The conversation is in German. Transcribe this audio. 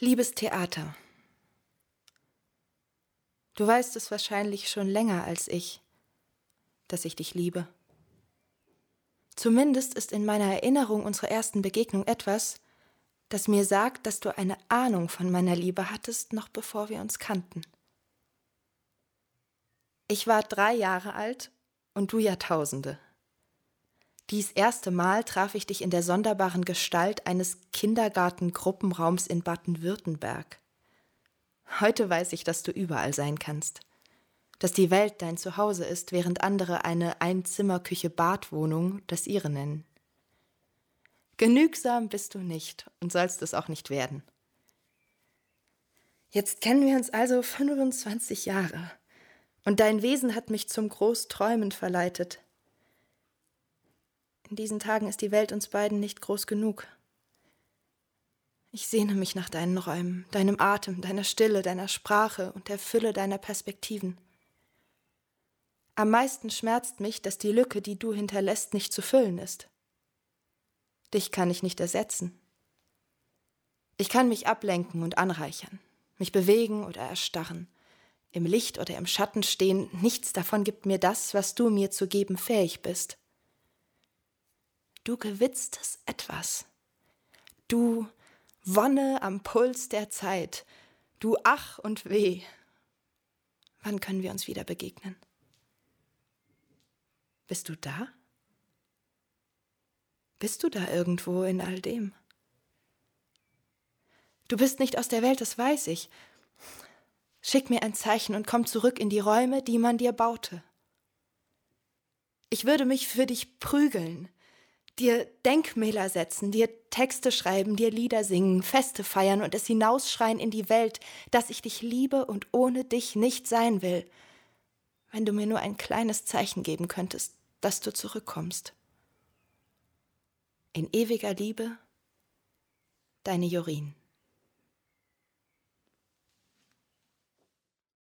Liebes Theater, du weißt es wahrscheinlich schon länger als ich, dass ich dich liebe. Zumindest ist in meiner Erinnerung unserer ersten Begegnung etwas, das mir sagt, dass du eine Ahnung von meiner Liebe hattest, noch bevor wir uns kannten. Ich war drei Jahre alt und du Jahrtausende. Dies erste Mal traf ich dich in der sonderbaren Gestalt eines Kindergartengruppenraums in Baden-Württemberg. Heute weiß ich, dass du überall sein kannst. Dass die Welt dein Zuhause ist, während andere eine Einzimmerküche-Badwohnung das ihre nennen. Genügsam bist du nicht und sollst es auch nicht werden. Jetzt kennen wir uns also 25 Jahre und dein Wesen hat mich zum Großträumen verleitet. In diesen Tagen ist die Welt uns beiden nicht groß genug. Ich sehne mich nach deinen Räumen, deinem Atem, deiner Stille, deiner Sprache und der Fülle deiner Perspektiven. Am meisten schmerzt mich, dass die Lücke, die du hinterlässt, nicht zu füllen ist. Dich kann ich nicht ersetzen. Ich kann mich ablenken und anreichern, mich bewegen oder erstarren, im Licht oder im Schatten stehen, nichts davon gibt mir das, was du mir zu geben fähig bist du gewitztes Etwas. Du Wonne am Puls der Zeit, du Ach und Weh. Wann können wir uns wieder begegnen? Bist du da? Bist du da irgendwo in all dem? Du bist nicht aus der Welt, das weiß ich. Schick mir ein Zeichen und komm zurück in die Räume, die man dir baute. Ich würde mich für dich prügeln, dir Denkmäler setzen, dir Texte schreiben, dir Lieder singen, Feste feiern und es hinausschreien in die Welt, dass ich dich liebe und ohne dich nicht sein will, wenn du mir nur ein kleines Zeichen geben könntest, dass du zurückkommst. In ewiger Liebe, deine Jorin.